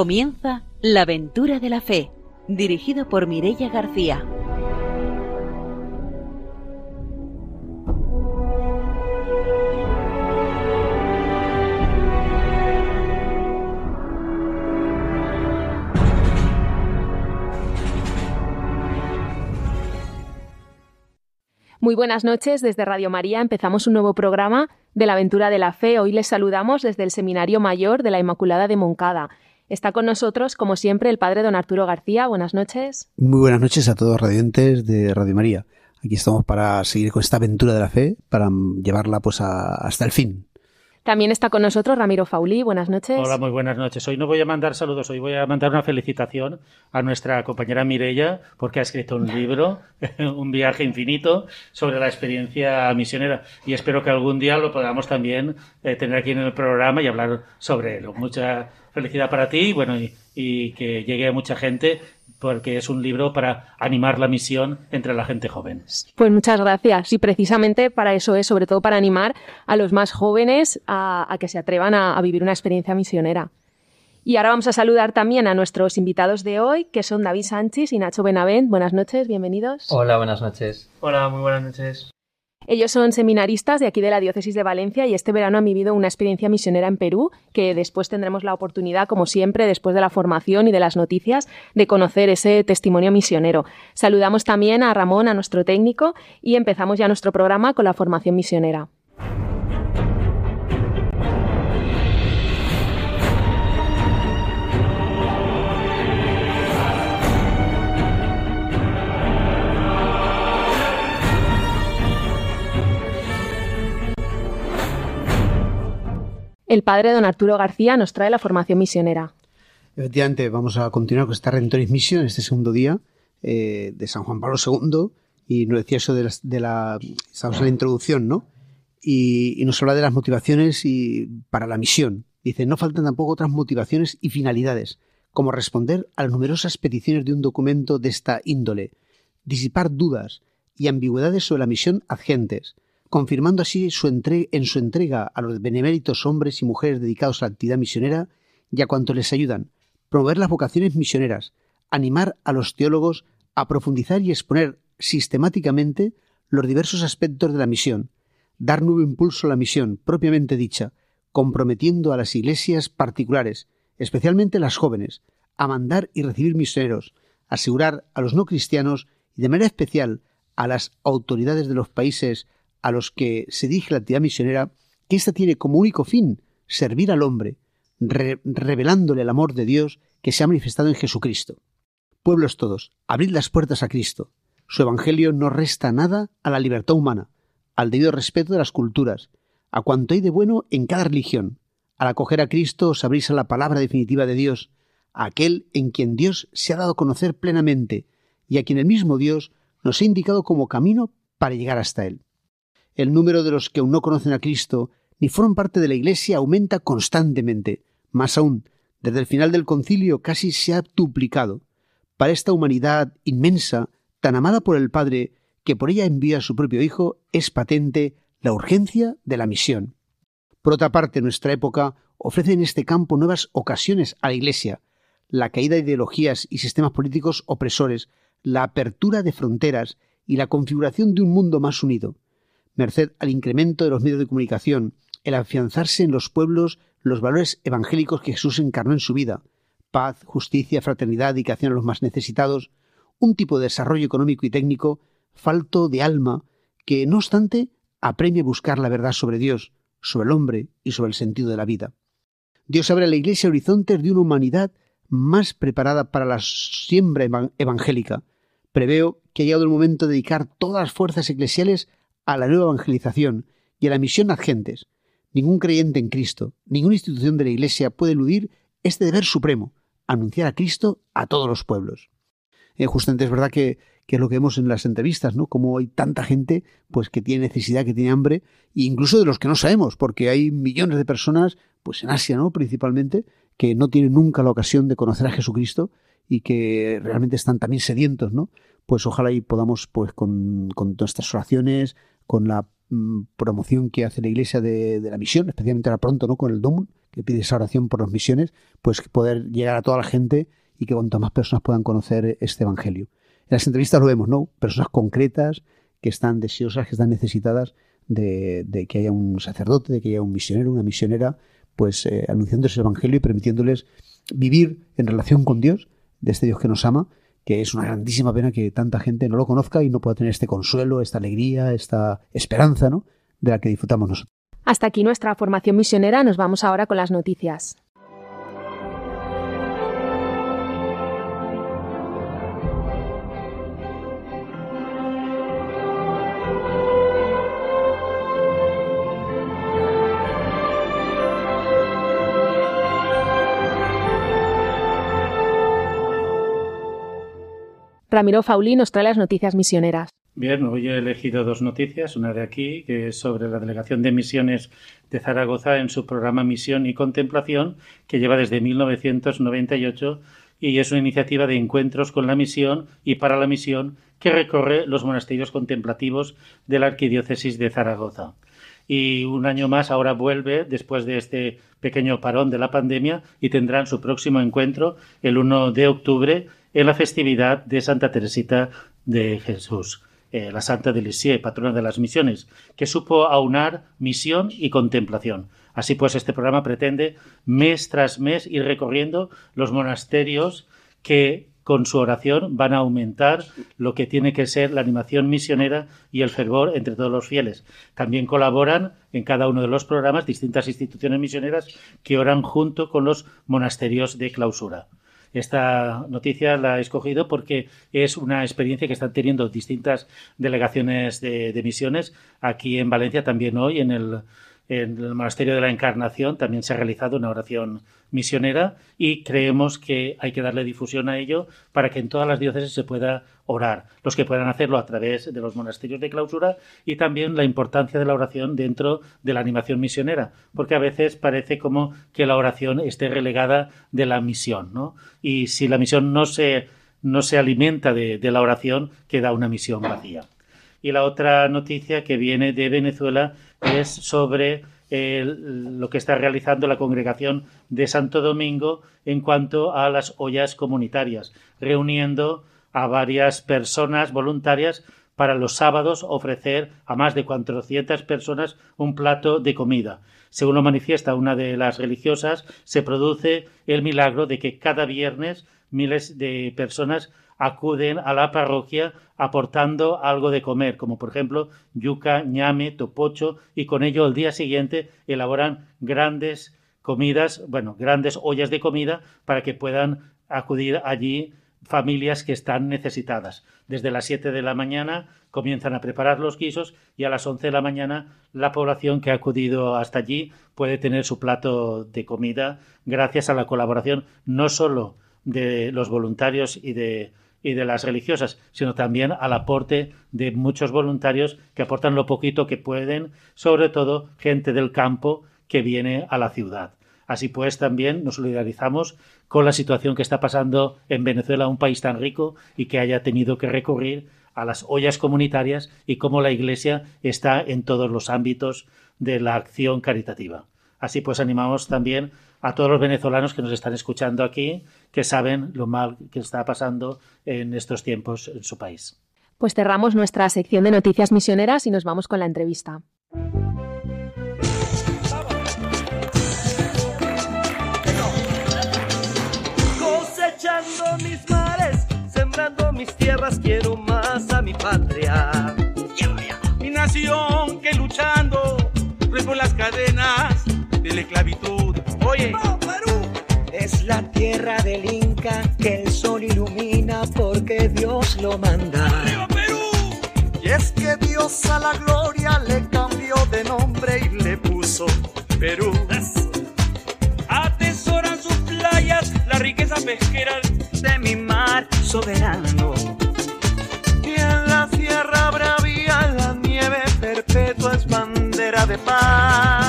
Comienza La aventura de la fe, dirigido por Mirella García. Muy buenas noches, desde Radio María empezamos un nuevo programa de la aventura de la fe. Hoy les saludamos desde el Seminario Mayor de la Inmaculada de Moncada. Está con nosotros, como siempre, el padre don Arturo García. Buenas noches. Muy buenas noches a todos los radiantes de Radio María. Aquí estamos para seguir con esta aventura de la fe, para llevarla pues hasta el fin. También está con nosotros Ramiro Fauli. Buenas noches. Hola, muy buenas noches. Hoy no voy a mandar saludos, hoy voy a mandar una felicitación a nuestra compañera Mirella porque ha escrito un libro, Un viaje infinito, sobre la experiencia misionera. Y espero que algún día lo podamos también eh, tener aquí en el programa y hablar sobre él. Mucha felicidad para ti y bueno, y que llegue a mucha gente porque es un libro para animar la misión entre la gente joven. Pues muchas gracias. Y precisamente para eso es, sobre todo para animar a los más jóvenes a, que se atrevan a, vivir una experiencia misionera. Y ahora vamos a saludar también a nuestros invitados de hoy, que son David Sánchez y Nacho Benavent. Buenas noches, bienvenidos. Hola, buenas noches. Hola, muy buenas noches. Ellos son seminaristas de aquí de la Diócesis de Valencia y este verano han vivido una experiencia misionera en Perú, que después tendremos la oportunidad, como siempre, después de la formación y de las noticias, de conocer ese testimonio misionero. Saludamos también a Ramón, a nuestro técnico, y empezamos ya nuestro programa con la formación misionera. El padre don Arturo García nos trae la formación misionera. Efectivamente, vamos a continuar con esta Redentoris Mission, este segundo día eh, de San Juan Pablo II, y nos decía eso de la, estamos en la introducción, ¿no? Y, nos habla de las motivaciones y, para la misión. Dice, no faltan tampoco otras motivaciones y finalidades, como responder a las numerosas peticiones de un documento de esta índole, disipar dudas y ambigüedades sobre la misión agentes, confirmando así su en su entrega a los beneméritos hombres y mujeres dedicados a la actividad misionera y a cuanto les ayudan, promover las vocaciones misioneras, animar a los teólogos a profundizar y exponer sistemáticamente los diversos aspectos de la misión, dar nuevo impulso a la misión propiamente dicha, comprometiendo a las iglesias particulares, especialmente las jóvenes, a mandar y recibir misioneros, asegurar a los no cristianos y de manera especial a las autoridades de los países a los que se dirige la actividad misionera que ésta tiene como único fin servir al hombre, revelándole el amor de Dios que se ha manifestado en Jesucristo. Pueblos todos, abrid las puertas a Cristo. Su Evangelio no resta nada a la libertad humana, al debido respeto de las culturas, a cuanto hay de bueno en cada religión. Al acoger a Cristo os abrís a la palabra definitiva de Dios, a aquel en quien Dios se ha dado a conocer plenamente y a quien el mismo Dios nos ha indicado como camino para llegar hasta Él el número de los que aún no conocen a Cristo ni forman parte de la Iglesia aumenta constantemente. Más aún, desde el final del concilio casi se ha duplicado. Para esta humanidad inmensa, tan amada por el Padre, que por ella envía a su propio Hijo, es patente la urgencia de la misión. Por otra parte, nuestra época ofrece en este campo nuevas ocasiones a la Iglesia, la caída de ideologías y sistemas políticos opresores, la apertura de fronteras y la configuración de un mundo más unido merced al incremento de los medios de comunicación, el afianzarse en los pueblos los valores evangélicos que Jesús encarnó en su vida, paz, justicia, fraternidad, dedicación a los más necesitados, un tipo de desarrollo económico y técnico falto de alma que, no obstante, apremia buscar la verdad sobre Dios, sobre el hombre y sobre el sentido de la vida. Dios abre a la Iglesia horizontes de una humanidad más preparada para la siembra evangélica. Preveo que ha llegado el momento de dedicar todas las fuerzas eclesiales a la nueva evangelización y a la misión a gentes. Ningún creyente en Cristo, ninguna institución de la Iglesia puede eludir este deber supremo, anunciar a Cristo a todos los pueblos. Eh, justamente es verdad que, es lo que vemos en las entrevistas, ¿no? Como hay tanta gente, pues que tiene necesidad, que tiene hambre, e incluso de los que no sabemos, porque hay millones de personas, pues en Asia, ¿no? Principalmente, que no tienen nunca la ocasión de conocer a Jesucristo y que realmente están también sedientos, ¿no? Pues ojalá y podamos, pues con, con nuestras oraciones, con la mm, promoción que hace la Iglesia de, la misión, especialmente ahora pronto, ¿no? Con el DOM, que pide esa oración por las misiones, pues poder llegar a toda la gente y que cuanto más personas puedan conocer este Evangelio. En las entrevistas lo vemos, ¿no? Personas concretas que están deseosas, que están necesitadas de, que haya un sacerdote, de que haya un misionero, una misionera, pues eh, anunciando ese Evangelio y permitiéndoles vivir en relación con Dios, de este Dios que nos ama, que es una grandísima pena que tanta gente no lo conozca y no pueda tener este consuelo, esta alegría, esta esperanza, ¿no? De la que disfrutamos nosotros. Hasta aquí nuestra formación misionera, nos vamos ahora con las noticias. Ramiro Fauli nos trae las noticias misioneras. Bien, hoy he elegido dos noticias, una de aquí, que es sobre la Delegación de Misiones de Zaragoza en su programa Misión y Contemplación, que lleva desde 1998 y es una iniciativa de encuentros con la misión y para la misión que recorre los monasterios contemplativos de la Arquidiócesis de Zaragoza. Y un año más ahora vuelve después de este pequeño parón de la pandemia y tendrán su próximo encuentro el 1 de octubre en la festividad de Santa Teresita de Jesús. Eh, la Santa de Lisieux, patrona de las misiones, que supo aunar misión y contemplación. Así pues, este programa pretende mes tras mes ir recorriendo los monasterios que con su oración van a aumentar lo que tiene que ser la animación misionera y el fervor entre todos los fieles. También colaboran en cada uno de los programas distintas instituciones misioneras que oran junto con los monasterios de clausura. Esta noticia la he escogido porque es una experiencia que están teniendo distintas delegaciones de, misiones aquí en Valencia, también hoy en el, en el Monasterio de la Encarnación también se ha realizado una oración misionera y creemos que hay que darle difusión a ello para que en todas las diócesis se pueda orar, los que puedan hacerlo a través de los monasterios de clausura y también la importancia de la oración dentro de la animación misionera, porque a veces parece como que la oración esté relegada de la misión, ¿no? Y si la misión no se, no se alimenta de, de la oración, queda una misión vacía. Y la otra noticia que viene de Venezuela es sobre lo que está realizando la congregación de Santo Domingo en cuanto a las ollas comunitarias, reuniendo a varias personas voluntarias para los sábados ofrecer a más de 400 personas un plato de comida. Según lo manifiesta una de las religiosas, se produce el milagro de que cada viernes miles de personas acuden a la parroquia aportando algo de comer, como por ejemplo yuca, ñame, topocho, y con ello el día siguiente elaboran grandes comidas, bueno, grandes ollas de comida para que puedan acudir allí familias que están necesitadas. Desde las 7 de la mañana comienzan a preparar los guisos y a las 11 de la mañana la población que ha acudido hasta allí puede tener su plato de comida gracias a la colaboración no solo de los voluntarios y de y de las religiosas, sino también al aporte de muchos voluntarios que aportan lo poquito que pueden, sobre todo gente del campo que viene a la ciudad. Así pues, también nos solidarizamos con la situación que está pasando en Venezuela, un país tan rico y que haya tenido que recurrir a las ollas comunitarias y cómo la Iglesia está en todos los ámbitos de la acción caritativa. Así pues, animamos también a todos los venezolanos que nos están escuchando aquí, que saben lo mal que está pasando en estos tiempos en su país. Pues cerramos nuestra sección de noticias misioneras y nos vamos con la entrevista. Cosechando mis mares, sembrando mis tierras, quiero más a mi patria. Mi nación que luchando rompo las cadenas de la esclavitud Oye. Es la tierra del Inca que el sol ilumina porque Dios lo manda. ¡Arriba, Perú! Y es que Dios a la gloria le cambió de nombre y le puso Perú. Atesoran sus playas la riqueza pesquera de mi mar soberano. Y en la sierra bravía la nieve perpetua es bandera de paz.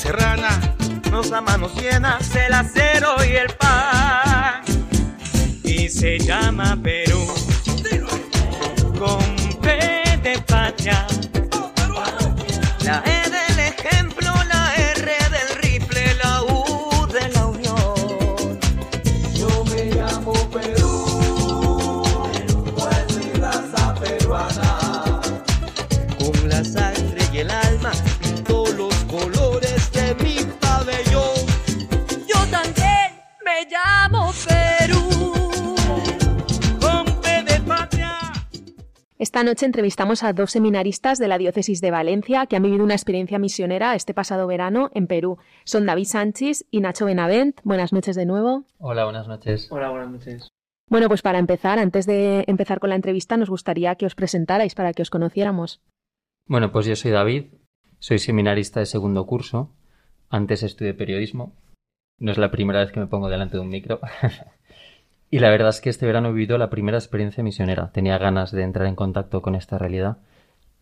Serrana nos da manos llenas el acero y el pan. Y se llama Perú. Esta noche entrevistamos a dos seminaristas de la Diócesis de Valencia que han vivido una experiencia misionera este pasado verano en Perú. Son David Sánchez y Nacho Benavent. Buenas noches de nuevo. Hola, buenas noches. Hola, buenas noches. Bueno, pues para empezar, antes de empezar con la entrevista, nos gustaría que os presentarais para que os conociéramos. Bueno, pues yo soy David, soy seminarista de segundo curso. Antes estudié periodismo. No es la primera vez que me pongo delante de un micro. Y la verdad es que este verano he vivido la primera experiencia misionera. Tenía ganas de entrar en contacto con esta realidad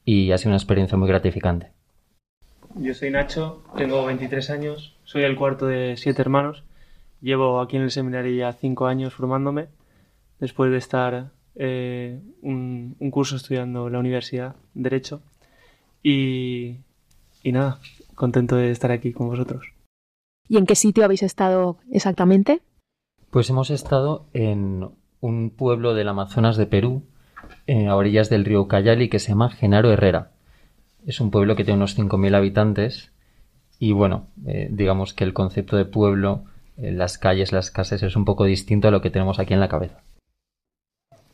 y ha sido una experiencia muy gratificante. Yo soy Nacho, tengo 23 años, soy el cuarto de siete hermanos. Llevo aquí en el seminario ya cinco años formándome, después de estar eh, un, curso estudiando en la universidad, Derecho. Y, y nada, contento de estar aquí con vosotros. ¿Y en qué sitio habéis estado exactamente? Pues hemos estado en un pueblo del Amazonas de Perú, a orillas del río Cayali, que se llama Genaro Herrera. Es un pueblo que tiene unos 5.000 habitantes y bueno, eh, digamos que el concepto de pueblo, eh, las calles, las casas, es un poco distinto a lo que tenemos aquí en la cabeza.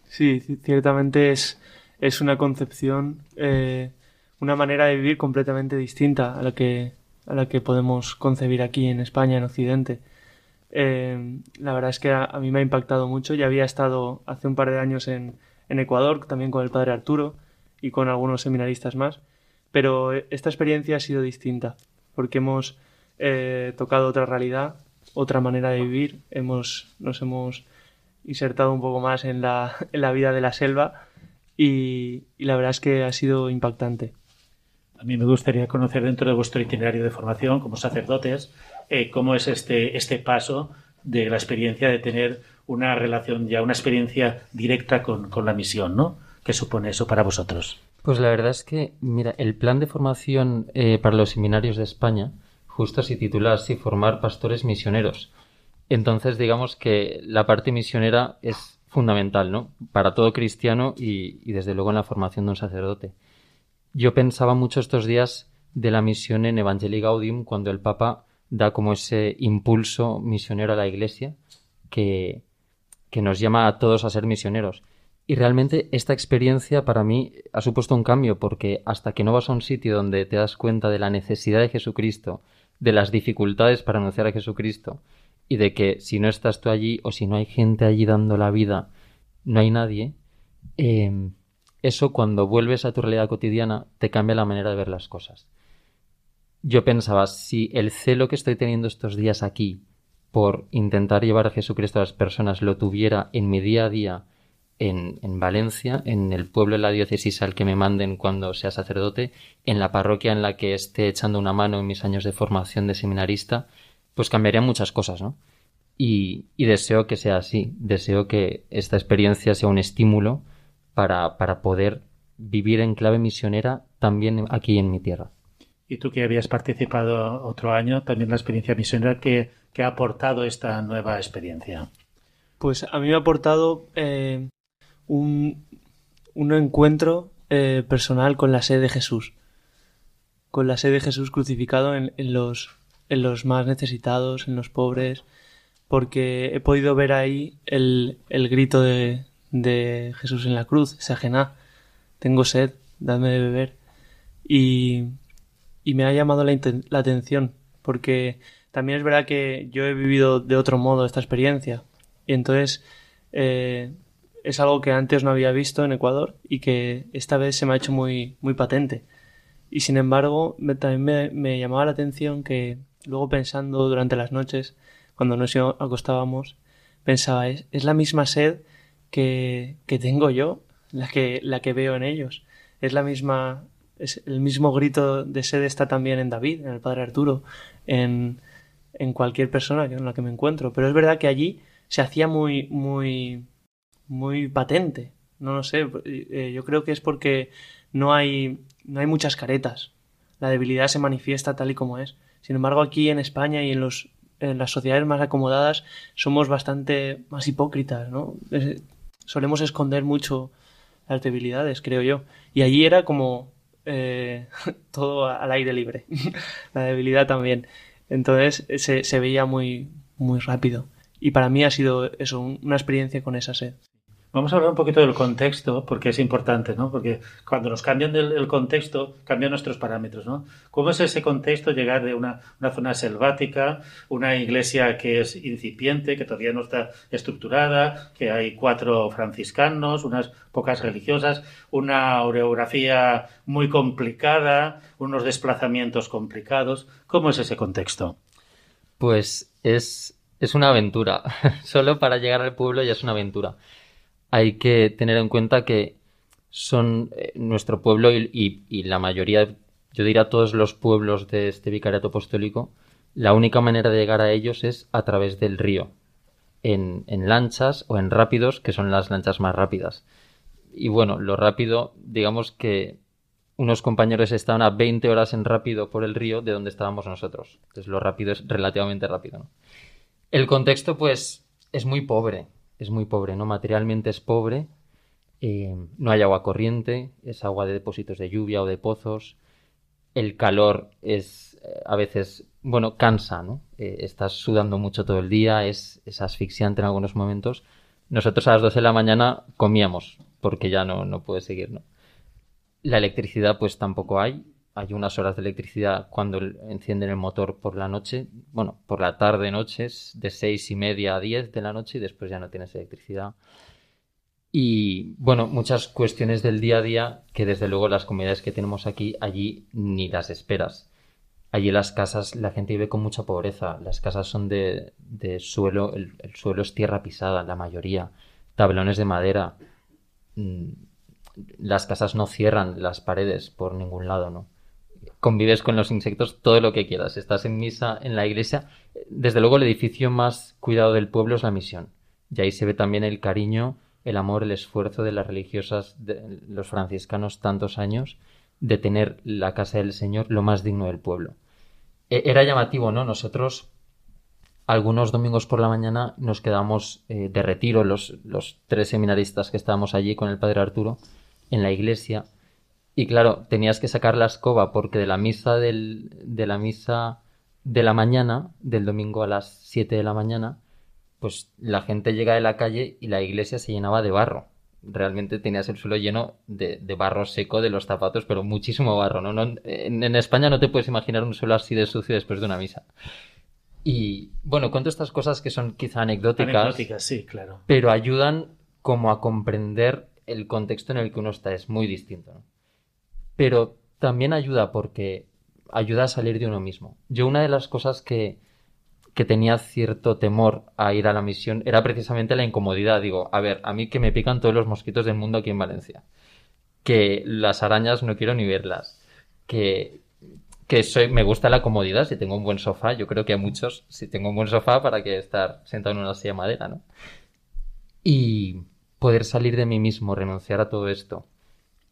Sí, ciertamente es, es una concepción, eh, una manera de vivir completamente distinta a la que, a la que podemos concebir aquí en España, en Occidente. Eh, la verdad es que a, mí me ha impactado mucho. Ya había estado hace un par de años en, Ecuador, también con el padre Arturo y con algunos seminaristas más, pero esta experiencia ha sido distinta, porque hemos eh, tocado otra realidad, otra manera de vivir, hemos, nos hemos insertado un poco más en la, en la vida de la selva y, y la verdad es que ha sido impactante. A mí me gustaría conocer dentro de vuestro itinerario de formación como sacerdotes eh, cómo es este, este paso de la experiencia de tener una relación ya, una experiencia directa con, la misión, ¿no? ¿Qué supone eso para vosotros? Pues la verdad es que, mira, el plan de formación eh, para los seminarios de España justo se titula así, formar pastores misioneros. Entonces, digamos que la parte misionera es fundamental, ¿no? Para todo cristiano y, y desde luego en la formación de un sacerdote. Yo pensaba mucho estos días de la misión en Evangelii Gaudium cuando el Papa da como ese impulso misionero a la Iglesia que, que nos llama a todos a ser misioneros. Y realmente esta experiencia para mí ha supuesto un cambio porque hasta que no vas a un sitio donde te das cuenta de la necesidad de Jesucristo, de las dificultades para anunciar a Jesucristo y de que si no estás tú allí o si no hay gente allí dando la vida, no hay nadie, eh, eso cuando vuelves a tu realidad cotidiana te cambia la manera de ver las cosas yo pensaba, si el celo que estoy teniendo estos días aquí por intentar llevar a Jesucristo a las personas lo tuviera en mi día a día en, en, Valencia, en el pueblo de la diócesis al que me manden cuando sea sacerdote, en la parroquia en la que esté echando una mano en mis años de formación de seminarista, pues cambiaría muchas cosas, ¿no? Y, y deseo que sea así, deseo que esta experiencia sea un estímulo para, para poder vivir en clave misionera también aquí en mi tierra. Y tú que habías participado otro año, también la experiencia misionera, ¿qué, ha aportado esta nueva experiencia? Pues a mí me ha aportado eh, un, un, encuentro eh, personal con la sed de Jesús, con la sed de Jesús crucificado en, los, en los más necesitados, en los pobres, porque he podido ver ahí el, el grito de, de Jesús en la cruz, esa ajena, tengo sed, dadme de beber. Y, y me ha llamado la, la atención porque también es verdad que yo he vivido de otro modo esta experiencia y entonces eh, es algo que antes no había visto en Ecuador y que esta vez se me ha hecho muy, muy patente. Y sin embargo, también me, llamaba la atención que luego pensando durante las noches, cuando nos acostábamos, pensaba, es, es la misma sed que, que tengo yo, la que, la que veo en ellos. Es la misma es el mismo grito de sed está también en David, en el padre Arturo, en, en cualquier persona con la que me encuentro. Pero es verdad que allí se hacía muy, muy, muy patente No lo sé. Eh, yo creo que es porque no hay, no hay muchas caretas. La debilidad se manifiesta tal y como es. Sin embargo, aquí en España y en, los, en las sociedades más acomodadas somos bastante más hipócritas, ¿no? solemos esconder mucho las debilidades, creo yo. Y allí era como eh, todo al aire libre. la debilidad también. Entonces se, veía muy, muy rápido. Y para mí ha sido eso, una experiencia con esa sed. Vamos a hablar un poquito del contexto, porque es importante, ¿no? Porque cuando nos cambian del contexto, cambian nuestros parámetros, ¿no? ¿Cómo es ese contexto llegar de una, una, zona selvática, una iglesia que es incipiente, que todavía no está estructurada, que hay cuatro franciscanos, unas pocas religiosas, una orografía muy complicada, unos desplazamientos complicados? ¿Cómo es ese contexto? Pues es, es una aventura. Solo para llegar al pueblo ya es una aventura hay que tener en cuenta que son eh, nuestro pueblo y, la mayoría, yo diría todos los pueblos de este vicariato apostólico, la única manera de llegar a ellos es a través del río, en, lanchas o en rápidos, que son las lanchas más rápidas. Y bueno, lo rápido, digamos que unos compañeros estaban a 20 horas en rápido por el río de donde estábamos nosotros. Entonces lo rápido es relativamente rápido. El contexto, pues, es muy pobre es muy pobre, ¿no? Materialmente es pobre, eh, no hay agua corriente, es agua de depósitos de lluvia o de pozos, el calor es eh, a veces, bueno, cansa, ¿no? Eh, estás sudando mucho todo el día, es, asfixiante en algunos momentos. Nosotros a las 12 de la mañana comíamos, porque ya no, no puede seguir, ¿no? La electricidad pues tampoco hay, hay unas horas de electricidad cuando encienden el motor por la noche, bueno, por la tarde noches, de seis y media a diez de la noche y después ya no tienes electricidad. Y bueno, muchas cuestiones del día a día que desde luego las comunidades que tenemos aquí, allí ni las esperas. Allí las casas, la gente vive con mucha pobreza. Las casas son de, suelo, el, el, suelo es tierra pisada, la mayoría. Tablones de madera. Mm, las casas no cierran las paredes por ningún lado, ¿no? Convives con los insectos todo lo que quieras. Estás en misa en la iglesia. Desde luego el edificio más cuidado del pueblo es la misión. Y ahí se ve también el cariño, el amor, el esfuerzo de las religiosas, de los franciscanos tantos años, de tener la casa del Señor lo más digno del pueblo. E, era llamativo, ¿no? Nosotros algunos domingos por la mañana nos quedamos eh, de retiro, los, los tres seminaristas que estábamos allí con el padre Arturo, en la iglesia, y claro, tenías que sacar la escoba porque de la misa del, de la misa de la mañana, del domingo a las 7 de la mañana, pues la gente llega de la calle y la iglesia se llenaba de barro. Realmente tenías el suelo lleno de, barro seco de los zapatos, pero muchísimo barro, ¿no? en, España no te puedes imaginar un suelo así de sucio después de una misa. Y bueno, cuento estas cosas que son quizá anecdóticas. Anecdóticas, sí, claro. Pero ayudan como a comprender el contexto en el que uno está. Es muy distinto, ¿no? Pero también ayuda porque ayuda a salir de uno mismo. Yo una de las cosas que, que tenía cierto temor a ir a la misión era precisamente la incomodidad. Digo, a ver, a mí que me pican todos los mosquitos del mundo aquí en Valencia. Que las arañas no quiero ni verlas. Que, que soy, me gusta la comodidad. Si tengo un buen sofá, yo creo que a muchos, si tengo un buen sofá, para que estar sentado en una silla de madera, ¿no? Y poder salir de mí mismo, renunciar a todo esto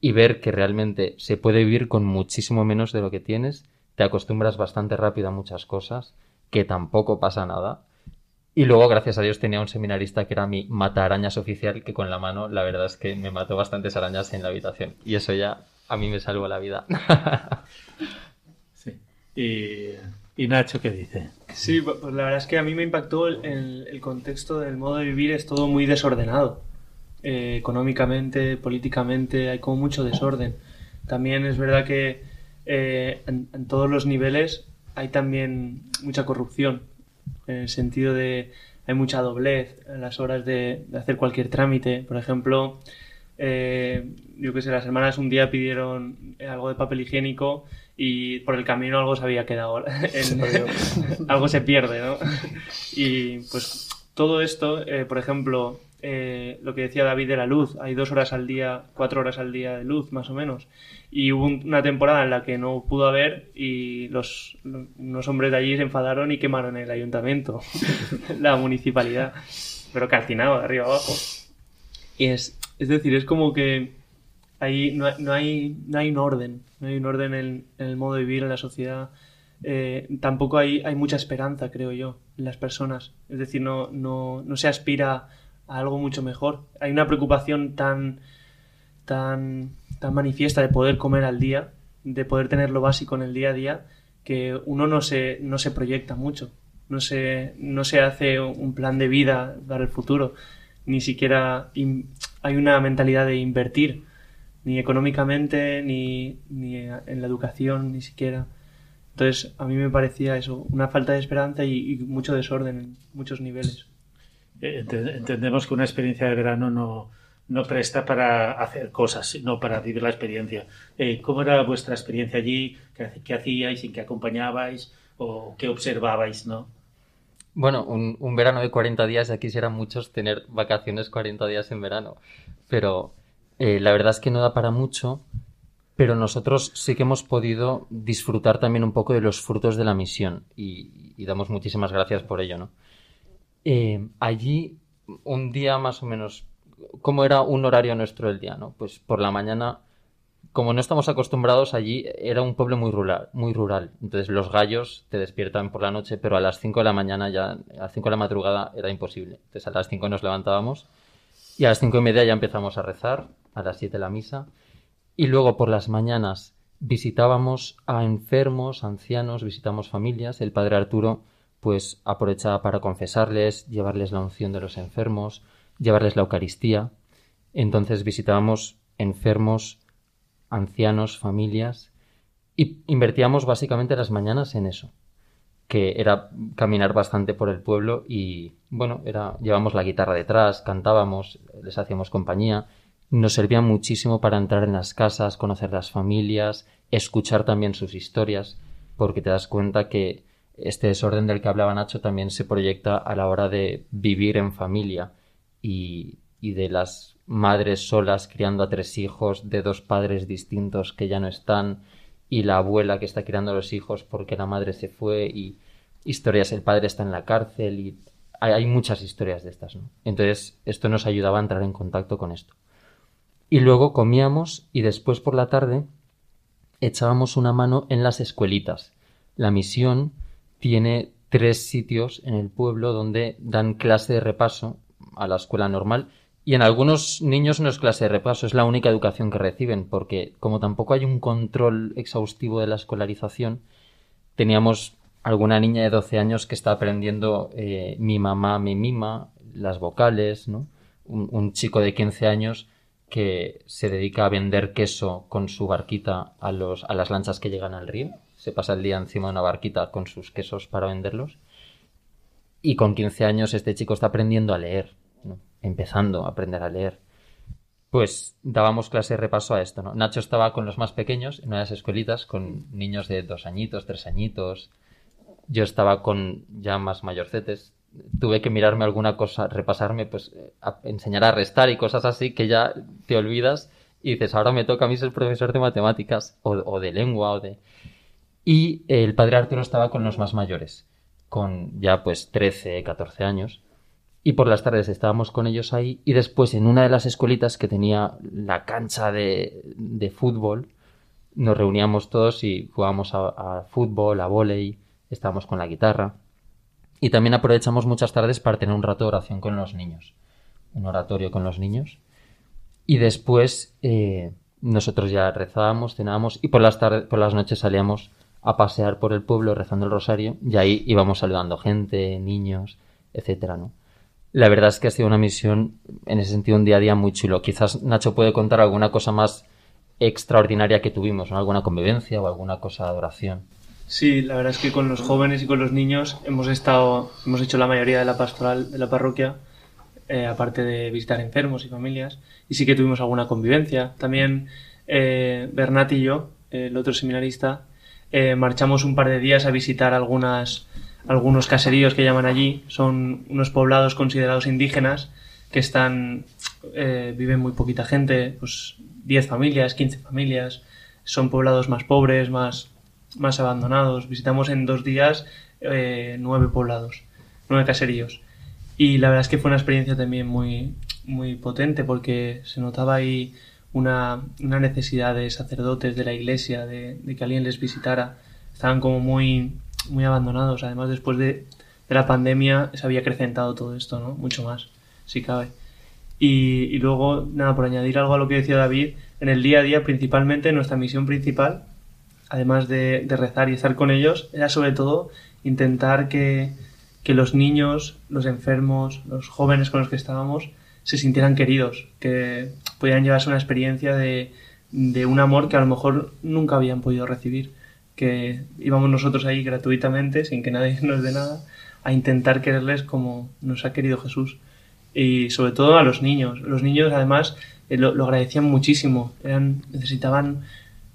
y ver que realmente se puede vivir con muchísimo menos de lo que tienes, te acostumbras bastante rápido a muchas cosas, que tampoco pasa nada. Y luego, gracias a Dios, tenía un seminarista que era mi mata arañas oficial, que con la mano, la verdad es que me mató bastantes arañas en la habitación. Y eso ya a mí me salvó la vida. sí. Y, Nacho, ¿qué dice? Sí, pues la verdad es que a mí me impactó el, el contexto del modo de vivir, es todo muy desordenado eh, económicamente, políticamente, hay como mucho desorden. También es verdad que eh, en, todos los niveles hay también mucha corrupción, en el sentido de hay mucha doblez en las horas de, hacer cualquier trámite. Por ejemplo, eh, yo que sé, las hermanas un día pidieron algo de papel higiénico y por el camino algo se había quedado, algo se pierde, ¿no? Y pues todo esto, por ejemplo, eh, lo que decía David de la luz. Hay dos horas al día, cuatro horas al día de luz, más o menos. Y hubo una temporada en la que no pudo haber y los, unos hombres de allí se enfadaron y quemaron el ayuntamiento, la municipalidad. Pero calcinado de arriba abajo. Y es, Es decir, es como que ahí no, no, hay, no hay un orden, no hay un orden en, el modo de vivir en la sociedad. Eh, tampoco hay, hay mucha esperanza, creo yo, las personas. Es decir, no, no, no se aspira a algo mucho mejor. Hay una preocupación tan, tan, tan manifiesta de poder comer al día, de poder tener lo básico en el día a día, que uno no se, no se proyecta mucho. No se, no se hace un plan de vida para el futuro. Ni siquiera hay una mentalidad de invertir, ni económicamente, ni, ni en la educación, ni siquiera. Entonces, a mí me parecía eso, una falta de esperanza y, y mucho desorden en muchos niveles. Eh, entendemos que una experiencia de verano no, no presta para hacer cosas, sino para vivir la experiencia. Eh, ¿Cómo era vuestra experiencia allí? ¿Qué, qué hacíais? ¿En qué acompañabais? ¿O qué observabais? ¿no? Bueno, un, un, verano de 40 días, ya quisieran muchos tener vacaciones 40 días en verano, pero eh, la verdad es que no da para mucho pero nosotros sí que hemos podido disfrutar también un poco de los frutos de la misión y, damos muchísimas gracias por ello, ¿no? Eh, allí, un día más o menos, ¿cómo era un horario nuestro del día, no? Pues por la mañana, como no estamos acostumbrados allí, era un pueblo muy rural, muy rural. Entonces los gallos te despiertan por la noche, pero a las 5 de la mañana ya, a las 5 de la madrugada era imposible. Entonces a las 5 nos levantábamos y a las 5 y media ya empezamos a rezar, a las 7 la misa y luego por las mañanas visitábamos a enfermos, ancianos, visitamos familias. El padre Arturo pues aprovechaba para confesarles, llevarles la unción de los enfermos, llevarles la Eucaristía. Entonces visitábamos enfermos, ancianos, familias y invertíamos básicamente las mañanas en eso, que era caminar bastante por el pueblo y bueno, era llevamos la guitarra detrás, cantábamos, les hacíamos compañía nos servía muchísimo para entrar en las casas, conocer las familias, escuchar también sus historias, porque te das cuenta que este desorden del que hablaba Nacho también se proyecta a la hora de vivir en familia y, de las madres solas criando a tres hijos de dos padres distintos que ya no están y la abuela que está criando a los hijos porque la madre se fue y historias el padre está en la cárcel y hay, hay muchas historias de estas ¿no? entonces esto nos ayudaba a entrar en contacto con esto y luego comíamos y después por la tarde echábamos una mano en las escuelitas. La misión tiene tres sitios en el pueblo donde dan clase de repaso a la escuela normal y en algunos niños no es clase de repaso, es la única educación que reciben porque como tampoco hay un control exhaustivo de la escolarización, teníamos alguna niña de 12 años que está aprendiendo eh, mi mamá me mima, las vocales, ¿no? Un, un chico de 15 años que se dedica a vender queso con su barquita a, los, a las lanchas que llegan al río. Se pasa el día encima de una barquita con sus quesos para venderlos. Y con 15 años este chico está aprendiendo a leer, empezando a aprender a leer. Pues dábamos clase de repaso a esto. Nacho estaba con los más pequeños en unas escuelitas con niños de dos añitos, tres añitos. Yo estaba con ya más mayorcetes, tuve que mirarme alguna cosa, repasarme, pues a enseñar a restar y cosas así que ya te olvidas y dices, ahora me toca a mí ser profesor de matemáticas o, o de lengua o de... Y el padre Arturo estaba con los más mayores, con ya pues 13, 14 años. Y por las tardes estábamos con ellos ahí y después en una de las escuelitas que tenía la cancha de, de fútbol, nos reuníamos todos y jugábamos a, a fútbol, a volei, estábamos con la guitarra. Y también aprovechamos muchas tardes para tener un rato de oración con los niños, un oratorio con los niños. Y después eh, nosotros ya rezábamos, cenábamos y por las, tardes, por las noches salíamos a pasear por el pueblo rezando el rosario y ahí íbamos saludando gente, niños, etcétera, ¿no? La verdad es que ha sido una misión, en ese sentido, un día a día muy chulo. Quizás Nacho puede contar alguna cosa más extraordinaria que tuvimos, ¿no? Alguna convivencia o alguna cosa de adoración. Sí, la verdad es que con los jóvenes y con los niños hemos estado, hemos hecho la mayoría de la pastoral de la parroquia, eh, aparte de visitar enfermos y familias, y sí que tuvimos alguna convivencia. También eh, Bernat y yo, el otro seminarista, eh, marchamos un par de días a visitar algunas, algunos caseríos que llaman allí. Son unos poblados considerados indígenas que están, viven muy poquita gente, pues 10 familias, 15 familias. Son poblados más pobres, más más abandonados. Visitamos en dos días eh, nueve poblados, nueve caseríos. Y la verdad es que fue una experiencia también muy, muy potente porque se notaba ahí una, una necesidad de sacerdotes de la iglesia, de, que alguien les visitara. Estaban como muy, muy abandonados. Además, después de, de, la pandemia se había acrecentado todo esto, ¿no? Mucho más, si cabe. Y, y, luego, nada, por añadir algo a lo que decía David, en el día a día, principalmente, nuestra misión principal, además de, rezar y estar con ellos, era sobre todo intentar que, que los niños, los enfermos, los jóvenes con los que estábamos, se sintieran queridos, que pudieran llevarse una experiencia de, de un amor que a lo mejor nunca habían podido recibir, que íbamos nosotros ahí gratuitamente, sin que nadie nos dé nada, a intentar quererles como nos ha querido Jesús. Y sobre todo a los niños. Los niños además eh, lo, lo, agradecían muchísimo, eran, necesitaban,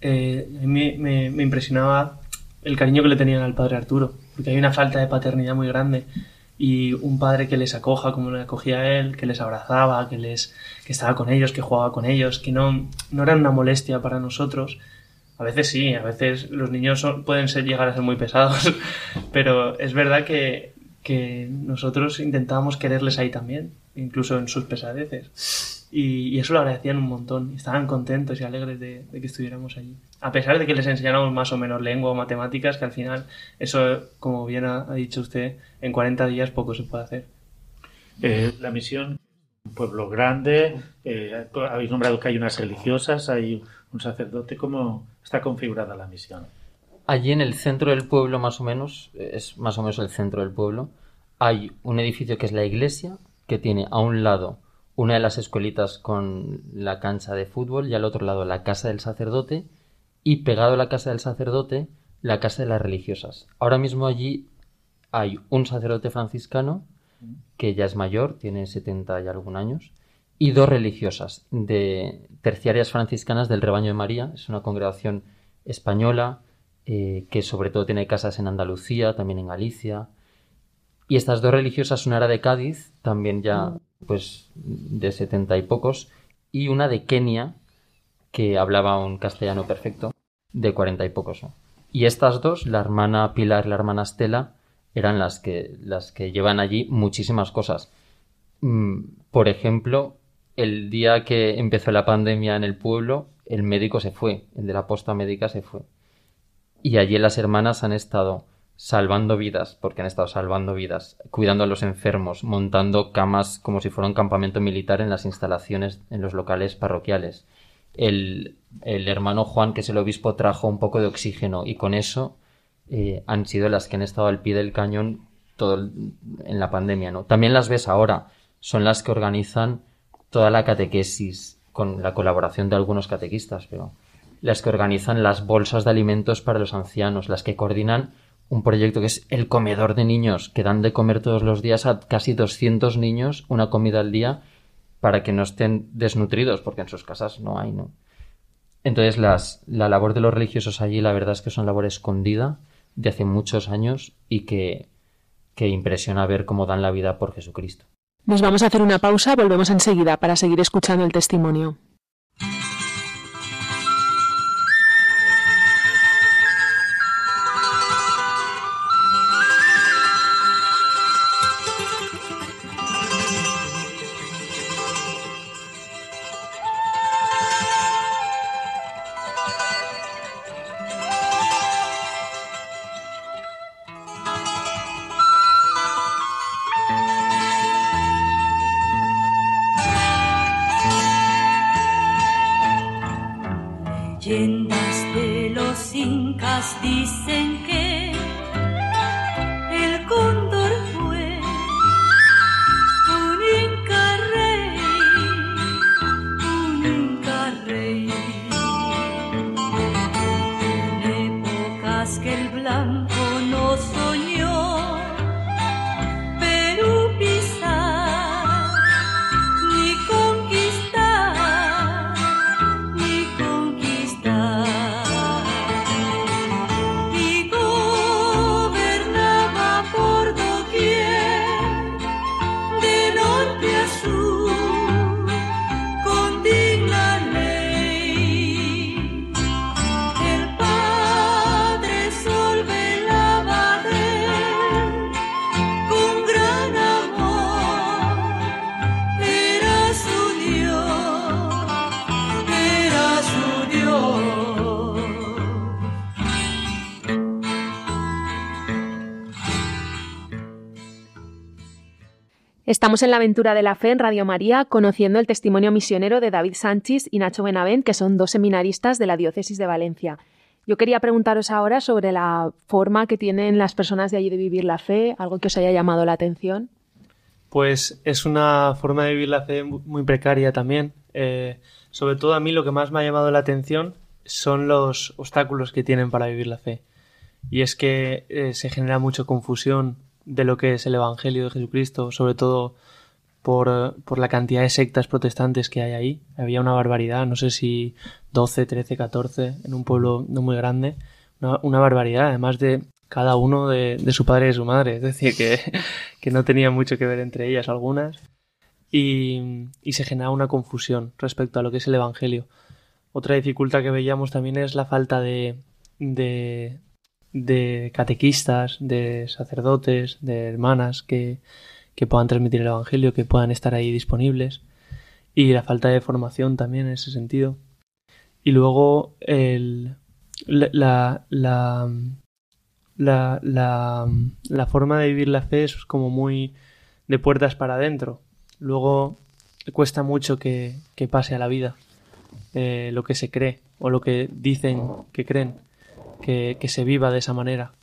eh, me, me, impresionaba el cariño que le tenían al padre Arturo, porque hay una falta de paternidad muy grande y un padre que les acoja como le acogía él, que les abrazaba, que les que estaba con ellos, que jugaba con ellos, que no, no eran una molestia para nosotros. A veces sí, a veces los niños pueden llegar a ser muy pesados, pero es verdad que, que nosotros intentábamos quererles ahí también, incluso en sus pesadeces. Y, y, eso lo agradecían un montón. Estaban contentos y alegres de, de, que estuviéramos allí. A pesar de que les enseñáramos más o menos lengua o matemáticas, que al final, eso, como bien ha, ha dicho usted, en 40 días poco se puede hacer. Eh, la misión, un pueblo grande, eh, habéis nombrado que hay unas religiosas, hay un sacerdote. ¿Cómo está configurada la misión? Allí en el centro del pueblo, más o menos, es más o menos el centro del pueblo, hay un edificio que es la iglesia, que tiene a un lado una de las escuelitas con la cancha de fútbol y al otro lado la casa del sacerdote y pegado a la casa del sacerdote la casa de las religiosas. Ahora mismo allí hay un sacerdote franciscano que ya es mayor, tiene 70 y algún años, y dos religiosas de terciarias franciscanas del Rebaño de María. Es una congregación española eh, que sobre todo tiene casas en Andalucía, también en Galicia. Y estas dos religiosas, una era de Cádiz, también ya pues de setenta y pocos, y una de Kenia, que hablaba un castellano perfecto, de cuarenta y pocos. ¿no? Y estas dos, la hermana Pilar y la hermana Estela, eran las que, las que llevan allí muchísimas cosas. Por ejemplo, el día que empezó la pandemia en el pueblo, el médico se fue, el de la posta médica se fue. Y allí las hermanas han estado salvando vidas, porque han estado salvando vidas, cuidando a los enfermos, montando camas como si fuera un campamento militar en las instalaciones, en los locales parroquiales. El, el hermano Juan, que es el obispo, trajo un poco de oxígeno y con eso eh, han sido las que han estado al pie del cañón todo en la pandemia, ¿no? También las ves ahora, son las que organizan toda la catequesis con la colaboración de algunos catequistas, pero las que organizan las bolsas de alimentos para los ancianos, las que coordinan un proyecto que es el comedor de niños, que dan de comer todos los días a casi 200 niños una comida al día para que no estén desnutridos, porque en sus casas no hay, ¿no? Entonces las, la labor de los religiosos allí, la verdad es que es una labor escondida de hace muchos años y que, que impresiona ver cómo dan la vida por Jesucristo. Nos vamos a hacer una pausa, volvemos enseguida para seguir escuchando el testimonio. Estamos en la aventura de la fe en Radio María, conociendo el testimonio misionero de David Sánchez y Nacho Benavent, que son dos seminaristas de la diócesis de Valencia. Yo quería preguntaros ahora sobre la forma que tienen las personas de allí de vivir la fe, algo que os haya llamado la atención. Pues es una forma de vivir la fe muy precaria también. Eh, sobre todo a mí lo que más me ha llamado la atención son los obstáculos que tienen para vivir la fe. Y es que eh, se genera mucha confusión de lo que es el Evangelio de Jesucristo, sobre todo por, por, la cantidad de sectas protestantes que hay ahí. Había una barbaridad, no sé si 12, 13, 14, en un pueblo no muy grande. Una, barbaridad, además de cada uno de, su padre y de su madre. Es decir, que, que no tenía mucho que ver entre ellas algunas. Y, y se genera una confusión respecto a lo que es el Evangelio. Otra dificultad que veíamos también es la falta de, de, de catequistas, de sacerdotes, de hermanas que, que puedan transmitir el Evangelio, que puedan estar ahí disponibles. Y la falta de formación también en ese sentido. Y luego el, la, la, la, la, forma de vivir la fe es como muy de puertas para adentro. Luego cuesta mucho que, que pase a la vida eh, lo que se cree o lo que dicen que creen que, se viva de esa manera.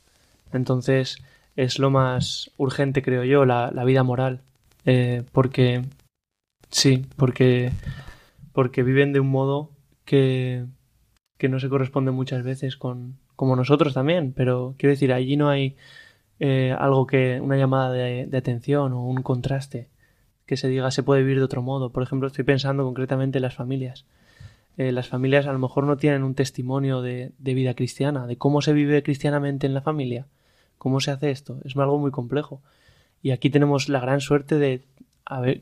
Entonces es lo más urgente, creo yo, la, vida moral. Eh, porque, sí, porque, porque viven de un modo que, que no se corresponde muchas veces con, como nosotros también, pero quiero decir, allí no hay eh, algo que, una llamada de, de, atención o un contraste que se diga se puede vivir de otro modo. Por ejemplo, estoy pensando concretamente en las familias. Eh, las familias a lo mejor no tienen un testimonio de, vida cristiana, de cómo se vive cristianamente en la familia, cómo se hace esto. Es algo muy complejo. Y aquí tenemos la gran suerte de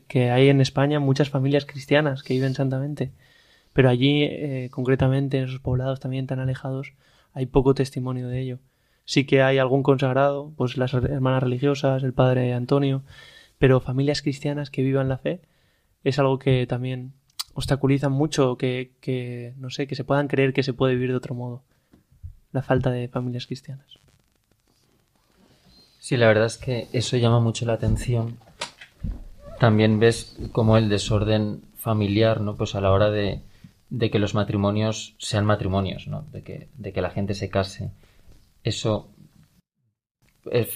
que hay en España muchas familias cristianas que viven santamente. Pero allí, eh, concretamente en esos poblados también tan alejados, hay poco testimonio de ello. Sí que hay algún consagrado, pues las hermanas religiosas, el padre Antonio, pero familias cristianas que vivan la fe es algo que también obstaculizan mucho que, que, no sé, que se puedan creer que se puede vivir de otro modo. La falta de familias cristianas. Sí, la verdad es que eso llama mucho la atención. También ves como el desorden familiar, ¿no? Pues a la hora de, de que los matrimonios sean matrimonios, ¿no? De que, de que la gente se case. Eso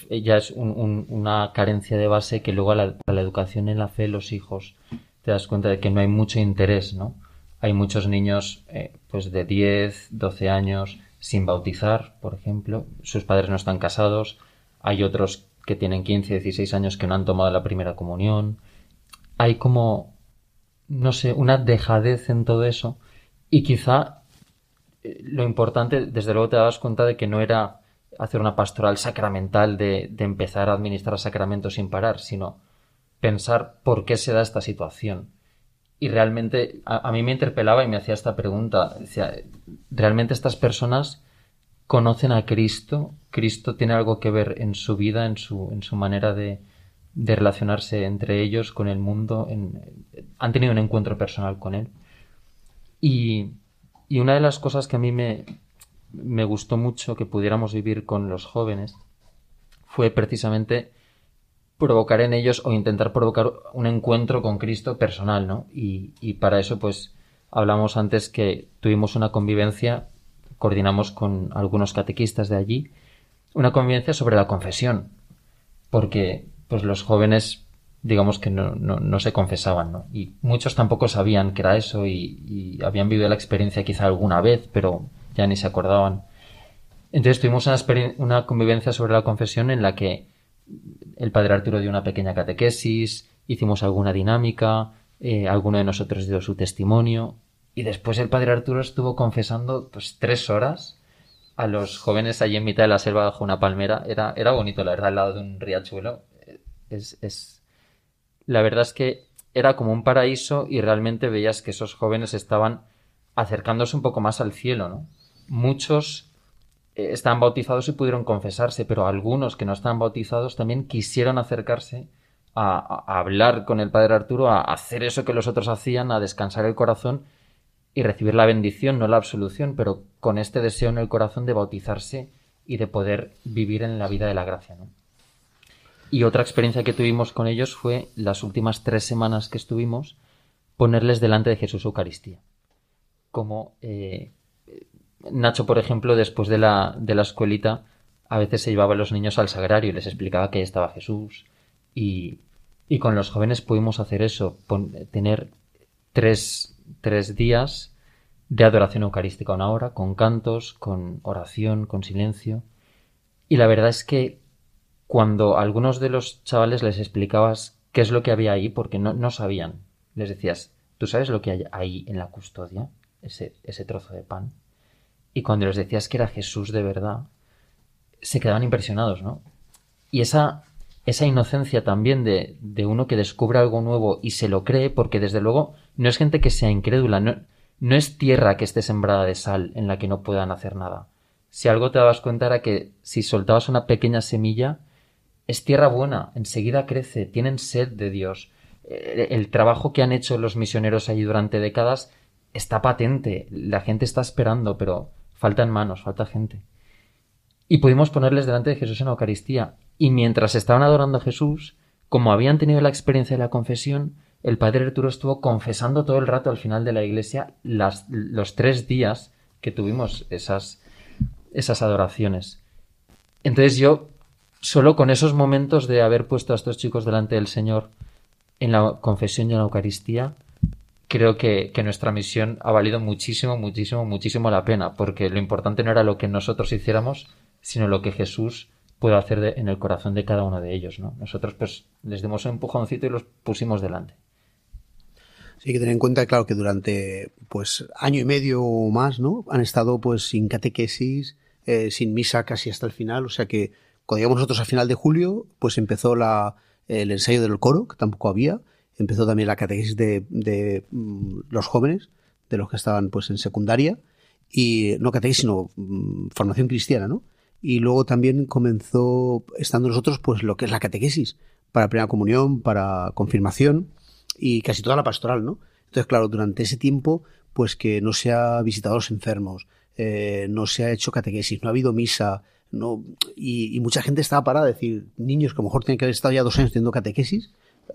ya es una carencia de base que luego a la, a la, educación en la fe los hijos te das cuenta de que no hay mucho interés, ¿no? Hay muchos niños eh, pues de 10, 12 años sin bautizar, por ejemplo, sus padres no están casados, hay otros que tienen 15, 16 años que no han tomado la primera comunión, hay como, no sé, una dejadez en todo eso y quizá eh, lo importante, desde luego te das cuenta de que no era hacer una pastoral sacramental de empezar a administrar sacramentos sin parar, sino pensar por qué se da esta situación. Y realmente a, mí me interpelaba y me hacía esta pregunta. Decía, ¿realmente estas personas conocen a Cristo? ¿Cristo tiene algo que ver en su vida, en su, en su manera de, relacionarse entre ellos, con el mundo? ¿Han tenido un encuentro personal con Él? Y, y una de las cosas que a mí me, me gustó mucho que pudiéramos vivir con los jóvenes fue precisamente provocar en ellos o intentar provocar un encuentro con Cristo personal, ¿no? Y, para eso, pues, hablamos antes que tuvimos una convivencia, coordinamos con algunos catequistas de allí, una convivencia sobre la confesión, porque, pues, los jóvenes, digamos que no, no, no se confesaban, ¿no? Y muchos tampoco sabían que era eso y, y habían vivido la experiencia quizá alguna vez, pero ya ni se acordaban. Entonces tuvimos una, una convivencia sobre la confesión en la que el padre Arturo dio una pequeña catequesis, hicimos alguna dinámica, eh, alguno de nosotros dio su testimonio y después el padre Arturo estuvo confesando pues tres horas a los jóvenes allí en mitad de la selva bajo una palmera. Era, era bonito, la verdad, al lado de un riachuelo. Es, es... La verdad es que era como un paraíso y realmente veías que esos jóvenes estaban acercándose un poco más al cielo, ¿no? Muchos eh, estaban bautizados y pudieron confesarse, pero algunos que no estaban bautizados también quisieron acercarse a, hablar con el Padre Arturo, a hacer eso que los otros hacían, a descansar el corazón y recibir la bendición, no la absolución, pero con este deseo en el corazón de bautizarse y de poder vivir en la vida de la gracia. Y otra experiencia que tuvimos con ellos fue las últimas tres semanas que estuvimos, ponerles delante de Jesús Eucaristía. Como eh, Nacho, por ejemplo, después de la, de la escuelita, a veces se llevaba a los niños al sagrario y les explicaba que estaba Jesús. Y, y con los jóvenes pudimos hacer eso, tener tres, tres días de adoración eucarística, una hora, con cantos, con oración, con silencio. Y la verdad es que cuando a algunos de los chavales les explicabas qué es lo que había ahí, porque no, no sabían, les decías, ¿tú sabes lo que hay ahí en la custodia? Ese, ese trozo de pan. Y cuando les decías que era Jesús de verdad, se quedaban impresionados, ¿no? Y esa, esa inocencia también de, de, uno que descubre algo nuevo y se lo cree, porque desde luego no es gente que sea incrédula, no, no es tierra que esté sembrada de sal en la que no puedan hacer nada. Si algo te dabas cuenta era que si soltabas una pequeña semilla, es tierra buena, enseguida crece, tienen sed de Dios. El, el trabajo que han hecho los misioneros allí durante décadas está patente, la gente está esperando, pero faltan manos, falta gente. Y pudimos ponerles delante de Jesús en la Eucaristía. Y mientras estaban adorando a Jesús, como habían tenido la experiencia de la confesión, el padre Arturo estuvo confesando todo el rato al final de la iglesia las, los tres días que tuvimos esas, esas adoraciones. Entonces yo, solo con esos momentos de haber puesto a estos chicos delante del Señor en la confesión y en la Eucaristía, creo que, nuestra misión ha valido muchísimo, muchísimo, muchísimo la pena, porque lo importante no era lo que nosotros hiciéramos, sino lo que Jesús puede hacer en el corazón de cada uno de ellos, ¿no? Nosotros pues les dimos un empujoncito y los pusimos delante. Sí, hay que tener en cuenta, claro, que durante pues año y medio o más, ¿no? Han estado pues sin catequesis, eh, sin misa casi hasta el final, o sea que cuando llegamos nosotros al final de julio, pues empezó la, el ensayo del coro, que tampoco había, empezó también la catequesis de, de mm, los jóvenes, de los que estaban pues en secundaria, y no catequesis, sino mm, formación cristiana, ¿no? Y luego también comenzó, estando nosotros, pues lo que es la catequesis, para primera comunión, para confirmación, y casi toda la pastoral, ¿no? Entonces, claro, durante ese tiempo, pues que no se ha visitado a los enfermos, eh, no se ha hecho catequesis, no ha habido misa, no, y, y, mucha gente estaba parada, es decir, niños que a lo mejor tienen que haber estado ya dos años teniendo catequesis,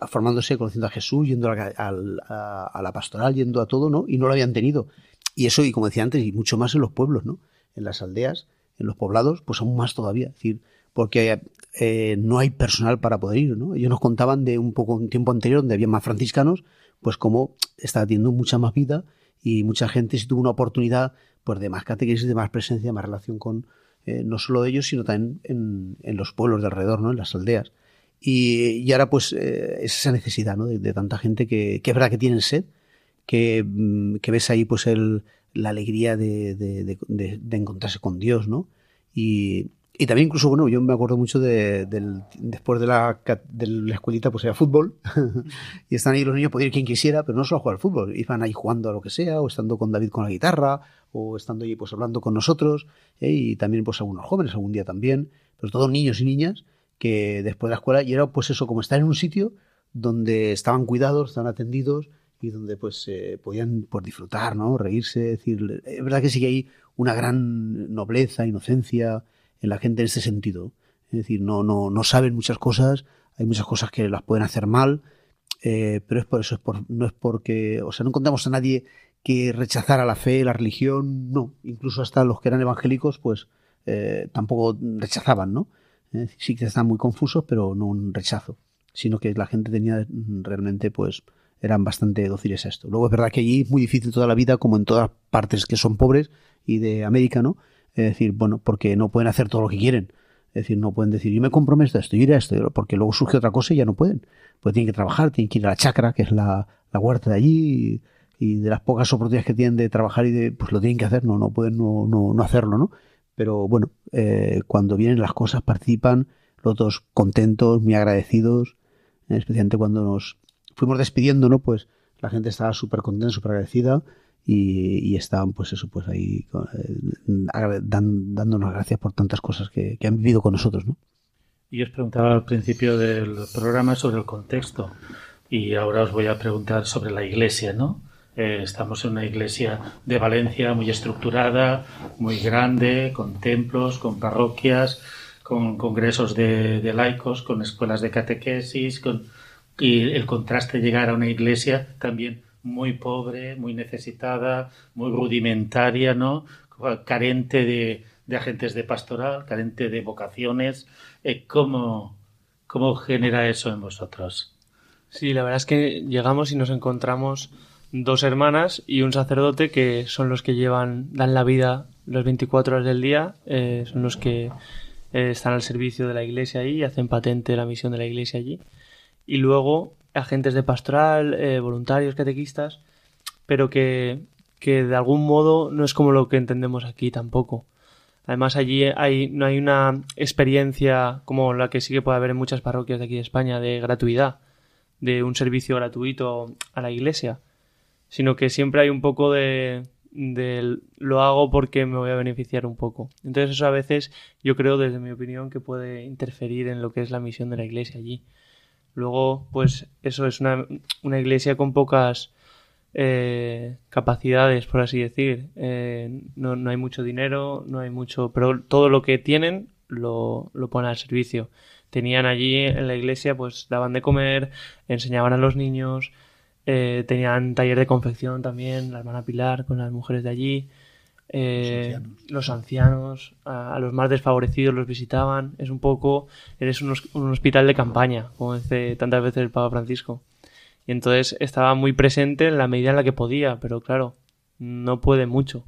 formándose, conociendo a Jesús, yendo a, a, la pastoral, yendo a todo, ¿no? Y no lo habían tenido. Y eso, y como decía antes, y mucho más en los pueblos, ¿no? En las aldeas, en los poblados, pues aún más todavía. Es decir, porque eh, no hay personal para poder ir, ¿no? Ellos nos contaban de un poco un tiempo anterior donde había más franciscanos, pues como estaba teniendo mucha más vida y mucha gente si tuvo una oportunidad pues de más catequesis, de más presencia, de más relación con eh, no solo ellos, sino también en, en, los pueblos de alrededor, ¿no? En las aldeas. Y, y ahora pues eh, es esa necesidad, ¿no? De, tanta gente que, que es verdad que tienen sed, que, mm, que ves ahí pues el, la alegría de, de, de, encontrarse con Dios, ¿no? Y, y también incluso, bueno, yo me acuerdo mucho de, después de la, de la escuelita, pues era fútbol, y están ahí los niños, podía ir quien quisiera, pero no solo a jugar al fútbol, iban ahí jugando a lo que sea, o estando con David con la guitarra, o estando ahí pues hablando con nosotros, ¿eh? y también pues algunos jóvenes algún día también, pero todos niños y niñas que después de la escuela, y era pues eso, como estar en un sitio donde estaban cuidados, estaban atendidos, y donde pues eh, podían pues, disfrutar, ¿no? Reírse, decir, es verdad que sí que hay una gran nobleza, inocencia, en la gente en ese sentido. Es decir, no, no, no saben muchas cosas, hay muchas cosas que las pueden hacer mal, eh, pero es por eso, es por, no es porque, o sea, no encontramos a nadie que rechazara la fe, la religión, no, incluso hasta los que eran evangélicos, pues eh, tampoco rechazaban, ¿no? Sí que estaban muy confusos, pero no un rechazo, sino que la gente tenía realmente, pues, eran bastante dóciles a esto. Luego es verdad que allí es muy difícil toda la vida, como en todas partes que son pobres y de América, ¿no? Es decir, bueno, porque no pueden hacer todo lo que quieren. Es decir, no pueden decir, yo me comprometo a esto, yo iré a esto, porque luego surge otra cosa y ya no pueden. Pues tienen que trabajar, tienen que ir a la chacra, que es la, la huerta de allí, y, y, de las pocas oportunidades que tienen de trabajar y de, pues lo tienen que hacer, no, no pueden no, no, no hacerlo, ¿no? Pero bueno, eh, cuando vienen las cosas participan, los dos contentos, muy agradecidos, especialmente cuando nos fuimos despidiendo, ¿no? Pues la gente estaba súper contenta, súper agradecida y, y, estaban pues eso pues ahí eh, dan, dándonos gracias por tantas cosas que, que, han vivido con nosotros ¿no? y os preguntaba al principio del programa sobre el contexto y ahora os voy a preguntar sobre la iglesia ¿no? Eh, estamos en una iglesia de Valencia muy estructurada muy grande con templos con parroquias con congresos de, de laicos, con escuelas de catequesis, con, y el contraste llegar a una iglesia también muy pobre, muy necesitada, muy rudimentaria, ¿no? carente de, de agentes de pastoral, carente de vocaciones. Eh, ¿cómo, ¿Cómo genera eso en vosotros? Sí, la verdad es que llegamos y nos encontramos dos hermanas y un sacerdote que son los que llevan, dan la vida las 24 horas del día, eh, son los que eh, están al servicio de la iglesia ahí y hacen patente la misión de la iglesia allí. Y luego agentes de pastoral, voluntarios, catequistas, pero que, que de algún modo no es como lo que entendemos aquí tampoco. Además, allí hay, no hay una experiencia como la que sí que puede haber en muchas parroquias de aquí de España de gratuidad, de un servicio gratuito a la iglesia, sino que siempre hay un poco de, de lo hago porque me voy a beneficiar un poco. Entonces eso a veces yo creo desde mi opinión que puede interferir en lo que es la misión de la iglesia allí. Luego, pues eso es una, una iglesia con pocas eh, capacidades, por así decir. Eh, no, no, hay mucho dinero, no hay mucho, pero todo lo que tienen lo, lo ponen al servicio. Tenían allí en la iglesia, pues daban de comer, enseñaban a los niños, eh, tenían taller de confección también, la hermana Pilar con las mujeres de allí. los ancianos, a, los más desfavorecidos los visitaban. Es un poco, eres un, un hospital de campaña, como dice tantas veces el Papa Francisco. Y entonces estaba muy presente en la medida en la que podía, pero claro, no puede mucho,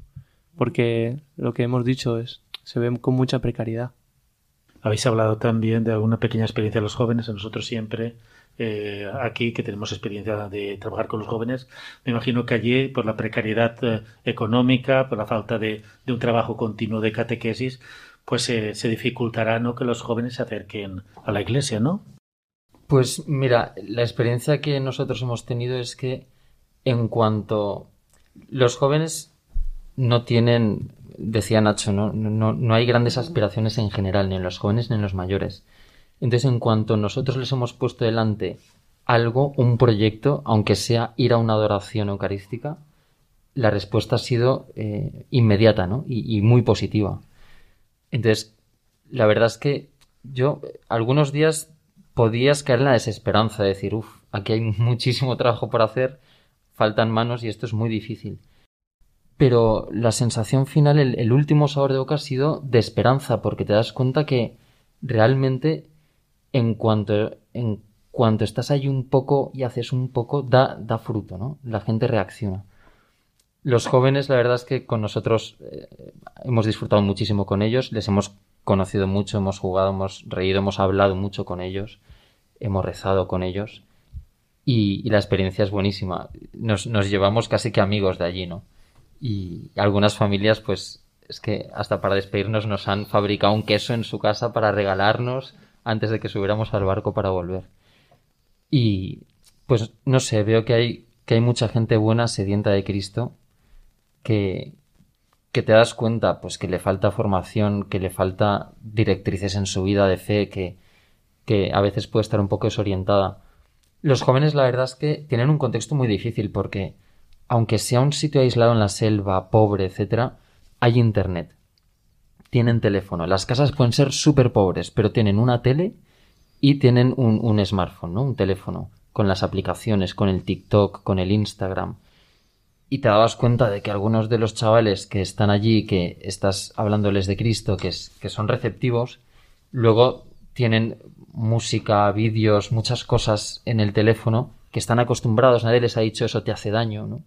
porque lo que hemos dicho es, se ve con mucha precariedad. Habéis hablado también de alguna pequeña experiencia de los jóvenes. Nosotros siempre, eh, aquí que tenemos experiencia de trabajar con los jóvenes, me imagino que allí, por la precariedad eh, económica, por la falta de, un trabajo continuo de catequesis, pues eh, se dificultará ¿no? que los jóvenes se acerquen a la iglesia, ¿no? Pues mira, la experiencia que nosotros hemos tenido es que en cuanto los jóvenes no tienen, decía Nacho, ¿no? No, no hay grandes aspiraciones en general, ni en los jóvenes ni en los mayores. Entonces, en cuanto nosotros les hemos puesto delante algo, un proyecto, aunque sea ir a una adoración eucarística, la respuesta ha sido eh, inmediata, ¿no? Y, muy positiva. Entonces, la verdad es que yo algunos días podías caer en la desesperanza de decir, uff, aquí hay muchísimo trabajo por hacer, faltan manos y esto es muy difícil. Pero la sensación final, el, último sabor de boca ha sido de esperanza, porque te das cuenta que realmente en cuanto, en cuanto estás ahí un poco y haces un poco, da, da fruto, ¿no? La gente reacciona. Los jóvenes, la verdad es que con nosotros eh, hemos disfrutado muchísimo con ellos, les hemos conocido mucho, hemos jugado, hemos reído, hemos hablado mucho con ellos, hemos rezado con ellos y, la experiencia es buenísima. Nos, nos, llevamos casi que amigos de allí, ¿no? Y algunas familias, pues es que hasta para despedirnos nos han fabricado un queso en su casa para regalarnos antes de que subiéramos al barco para volver. Y pues no sé, veo que hay, que hay mucha gente buena, sedienta de Cristo, que, que te das cuenta pues que le falta formación, que le falta directrices en su vida de fe, que, que a veces puede estar un poco desorientada. Los jóvenes la verdad es que tienen un contexto muy difícil porque aunque sea un sitio aislado en la selva, pobre, etcétera, hay internet. Tienen teléfono. Las casas pueden ser súper pobres, pero tienen una tele y tienen un, smartphone, ¿no? Un teléfono con las aplicaciones, con el TikTok, con el Instagram y te dabas cuenta de que algunos de los chavales que están allí, que estás hablándoles de Cristo, que, son receptivos, luego tienen música, vídeos, muchas cosas en el teléfono que están acostumbrados, nadie les ha dicho eso te hace daño, ¿no?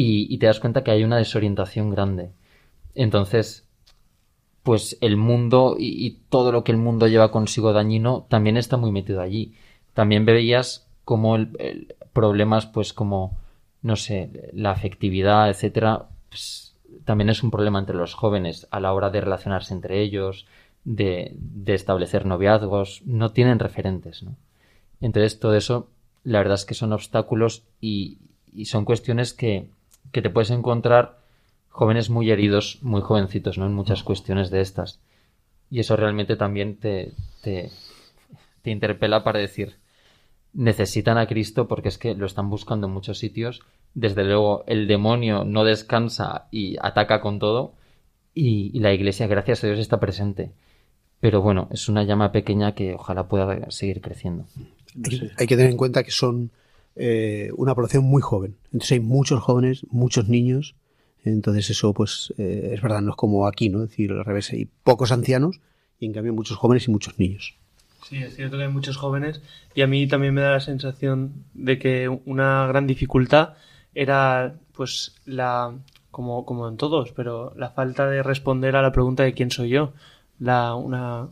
Y te das cuenta que hay una desorientación grande. Entonces, pues el mundo y, todo lo que el mundo lleva consigo dañino también está muy metido allí. También veías como el, el problemas, pues como no sé, la afectividad, etcétera, pues, también es un problema entre los jóvenes a la hora de relacionarse entre ellos, de, de establecer noviazgos, no tienen referentes, ¿no? Entonces todo eso, la verdad es que son obstáculos y, y son cuestiones que, que te puedes encontrar jóvenes muy heridos, muy jovencitos, ¿no? En muchas cuestiones de estas. Y eso realmente también te, te, te interpela para decir, necesitan a Cristo porque es que lo están buscando en muchos sitios. Desde luego, el demonio no descansa y ataca con todo. Y, la iglesia, gracias a Dios, está presente. pero bueno, es una llama pequeña que ojalá pueda seguir creciendo. Hay, hay que tener en cuenta que son eh, una población muy joven. Entonces hay muchos jóvenes, muchos niños. Entonces eso, pues, eh, es verdad, no es como aquí, ¿no? Es decir, al revés, hay pocos ancianos y en cambio muchos jóvenes y muchos niños. Sí, es cierto que hay muchos jóvenes y a mí también me da la sensación de que una gran dificultad era, pues, la, como, como en todos, pero la falta de responder a la pregunta de quién soy yo, la, una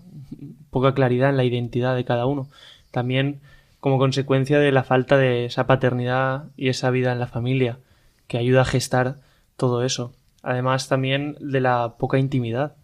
poca claridad en la identidad de cada uno. También como consecuencia de la falta de esa paternidad y esa vida en la familia que ayuda a gestar todo eso. Además también de la poca intimidad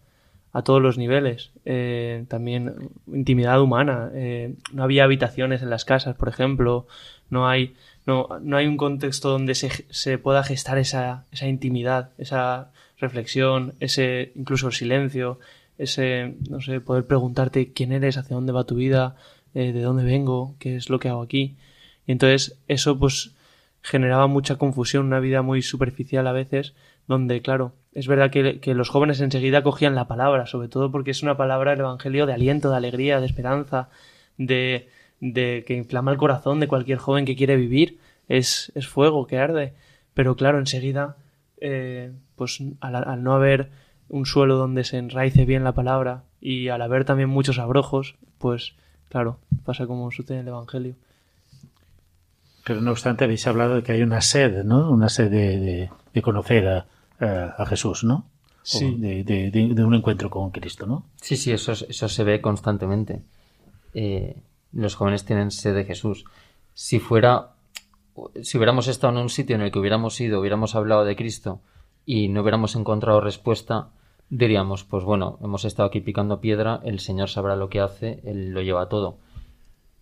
a todos los niveles. Eh, también intimidad humana. Eh, no había habitaciones en las casas, por ejemplo. No hay, no, no hay un contexto donde se, se pueda gestar esa, esa intimidad, esa reflexión, ese incluso el silencio, ese, no sé, poder preguntarte quién eres, hacia dónde va tu vida, eh, de dónde vengo, qué es lo que hago aquí. Y entonces eso pues generaba mucha confusión, una vida muy superficial a veces, donde claro, es verdad que, que, los jóvenes enseguida cogían la palabra, sobre todo porque es una palabra el Evangelio de aliento, de alegría, de esperanza, de, de que inflama el corazón de cualquier joven que quiere vivir, es, es fuego que arde. Pero claro, enseguida, eh, pues al, al no haber un suelo donde se enraice bien la palabra y al haber también muchos abrojos, pues Claro, pasa como sucede en el Evangelio. Pero no obstante, habéis hablado de que hay una sed, ¿no? Una sed de, de, conocer a, a, a, Jesús, ¿no? Sí. De, de, un encuentro con Cristo, ¿no? Sí, sí, eso, eso se ve constantemente. Eh, los jóvenes tienen sed de Jesús. Si fuera, si hubiéramos estado en un sitio en el que hubiéramos ido, hubiéramos hablado de Cristo y no hubiéramos encontrado respuesta, diríamos, pues bueno, hemos estado aquí picando piedra, el Señor sabrá lo que hace, Él lo lleva todo.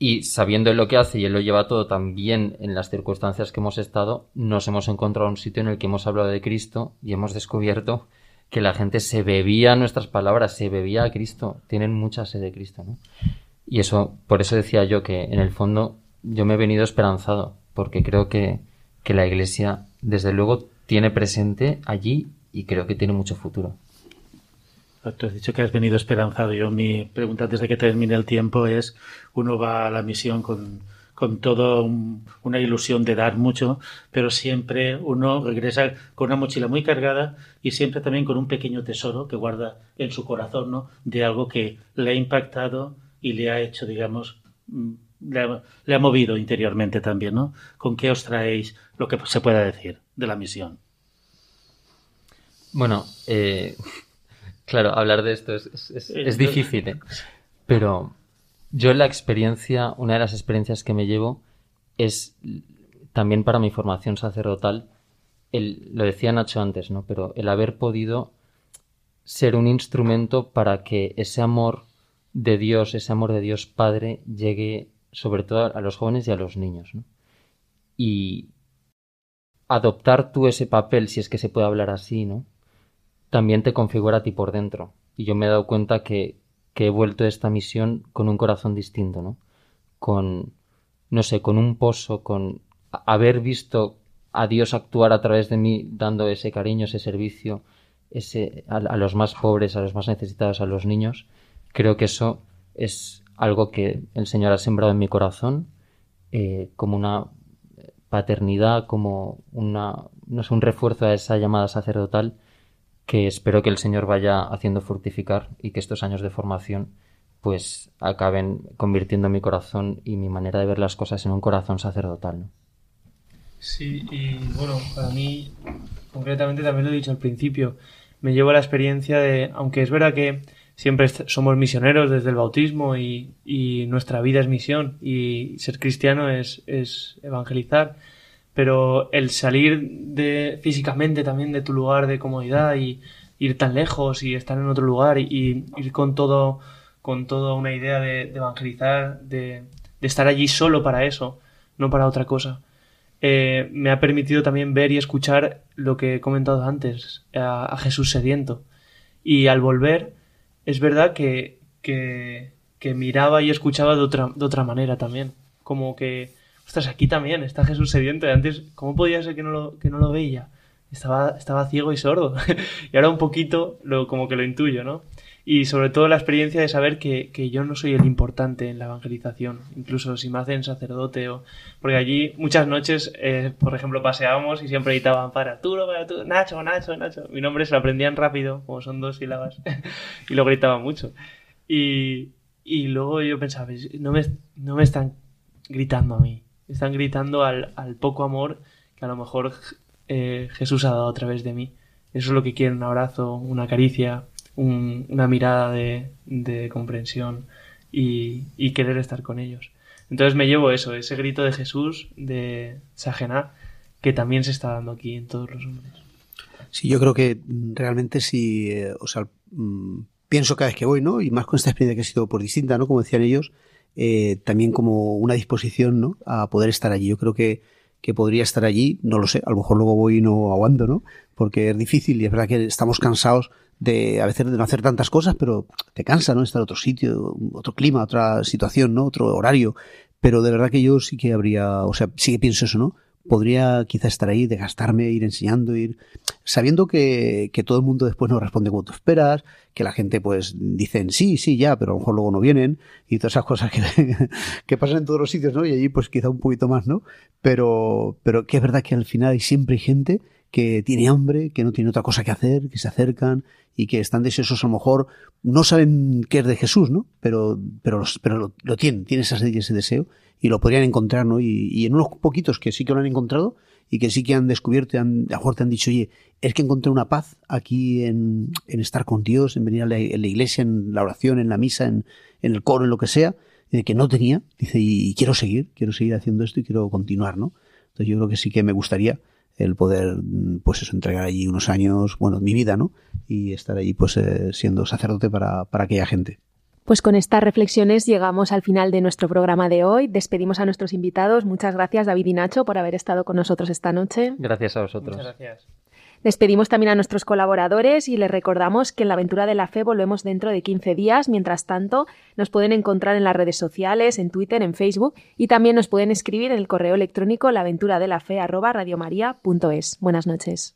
Y sabiendo lo que hace y Él lo lleva todo también en las circunstancias que hemos estado, nos hemos encontrado un sitio en el que hemos hablado de Cristo y hemos descubierto que la gente se bebía nuestras palabras, se bebía a Cristo, tienen mucha sed de Cristo, ¿no? Y eso, por eso decía yo que en el fondo yo me he venido esperanzado, porque creo que, que la Iglesia, desde luego, tiene presente allí y creo que tiene mucho futuro. Tú has dicho que has venido esperanzado. Yo mi pregunta desde que termine el tiempo es, uno va a la misión con, con toda un, una ilusión de dar mucho, pero siempre uno regresa con una mochila muy cargada y siempre también con un pequeño tesoro que guarda en su corazón, ¿no? De algo que le ha impactado y le ha hecho, digamos, mm, le ha, le ha movido interiormente también, ¿no? ¿Con qué os traéis lo que se pueda decir de la misión? Bueno, eh, Claro, hablar de esto es, es, es difícil, ¿eh? pero yo la experiencia, una de las experiencias que me llevo es también para mi formación sacerdotal, el, lo decía Nacho antes, ¿no? Pero el haber podido ser un instrumento para que ese amor de Dios, ese amor de Dios Padre, llegue sobre todo a los jóvenes y a los niños, ¿no? Y adoptar tú ese papel, si es que se puede hablar así, ¿no? También te configura a ti por dentro. Y yo me he dado cuenta que, que he vuelto de esta misión con un corazón distinto, ¿no? Con, no sé, con un pozo, con haber visto a Dios actuar a través de mí, dando ese cariño, ese servicio, ese, a, los más pobres, a los más necesitados, a los niños, creo que eso es algo que el Señor ha sembrado en mi corazón, eh, como una paternidad, como una, no sé, un refuerzo a esa llamada sacerdotal que espero que el Señor vaya haciendo fructificar y que estos años de formación pues acaben convirtiendo mi corazón y mi manera de ver las cosas en un corazón sacerdotal. ¿no? Sí, y bueno, para mí, concretamente también lo he dicho al principio, me llevo la experiencia de, aunque es verdad que siempre somos misioneros desde el bautismo y, y nuestra vida es misión y ser cristiano es, es evangelizar, pero el salir de físicamente también de tu lugar de comodidad y ir tan lejos y estar en otro lugar y, ir con todo con toda una idea de, evangelizar de, estar allí solo para eso no para otra cosa. Eh, me ha permitido también ver y escuchar lo que he comentado antes a, a Jesús sediento. Y al volver es verdad que, que, que miraba y escuchaba de otra, de otra manera también. Como que ostras, aquí también está Jesús sediento. Y antes, ¿cómo podía ser que no lo, que no lo veía? Estaba, estaba ciego y sordo. y ahora un poquito lo, como que lo intuyo, ¿no? y sobre todo la experiencia de saber que, que, yo no soy el importante en la evangelización, incluso si me hacen sacerdote o... Porque allí muchas noches, eh, por ejemplo, paseábamos y siempre gritaban para Arturo, para tú, Nacho, Nacho, Nacho. Mi nombre se lo aprendían rápido, como son dos sílabas, y lo gritaban mucho. Y, y luego yo pensaba, no me, no me están gritando a mí, están gritando al, poco amor que a lo mejor eh, Jesús ha dado a través de mí. Eso es lo que quieren, un abrazo, una caricia, una mirada de, comprensión y, querer estar con ellos. Entonces me llevo eso, ese grito de Jesús, de Sajená, que también se está dando aquí en todos los hombres. Sí, yo creo que realmente si, eh, o sea, mm, pienso cada vez que voy, ¿no? Y más con esta experiencia que ha sido por distinta, ¿no? Como decían ellos, eh, también como una disposición, ¿no? A poder estar allí. Yo creo que, que podría estar allí, no lo sé, a lo mejor luego voy y no aguanto, ¿no? Porque es difícil y es verdad que estamos cansados de a veces de no hacer tantas cosas, pero te cansa, ¿no? Estar en otro sitio, otro clima, otra situación, ¿no? Otro horario. Pero de verdad que yo sí que habría, o sea, sí que pienso eso, ¿no? Podría quizá estar ahí, de gastarme, ir enseñando, ir sabiendo que, que todo el mundo después no responde como tú esperas, que la gente pues dicen sí, sí, ya, pero a lo mejor luego no vienen y todas esas cosas que, que pasan en todos los sitios, ¿no? Y allí pues quizá un poquito más, ¿no? Pero, pero que es verdad que al final hay siempre gente que tiene hambre, que no tiene otra cosa que hacer, que se acercan y que están deseosos, a lo mejor no saben qué es de Jesús, ¿no? Pero, pero, pero lo, tienen, tienen y ese deseo y lo podrían encontrar, ¿no? Y, en unos poquitos que sí que lo han encontrado y que sí que han descubierto, han, a lo han dicho, oye, es que encontré una paz aquí en, en estar con Dios, en venir a la, iglesia, en la oración, en la misa, en, en el coro, en lo que sea, que no tenía, dice, y, quiero seguir, quiero seguir haciendo esto y quiero continuar, ¿no? Entonces yo creo que sí que me gustaría el poder, pues eso, entregar allí unos años, bueno, mi vida, ¿no? Y estar allí, pues, eh, siendo sacerdote para, para aquella gente. Pues con estas reflexiones llegamos al final de nuestro programa de hoy. Despedimos a nuestros invitados. Muchas gracias, David y Nacho, por haber estado con nosotros esta noche. Gracias a vosotros. Muchas gracias. Despedimos también a nuestros colaboradores y les recordamos que en la aventura de la fe volvemos dentro de 15 días. Mientras tanto, nos pueden encontrar en las redes sociales, en Twitter, en Facebook y también nos pueden escribir en el correo electrónico laventuradelafe@radiomaria.es. Buenas noches.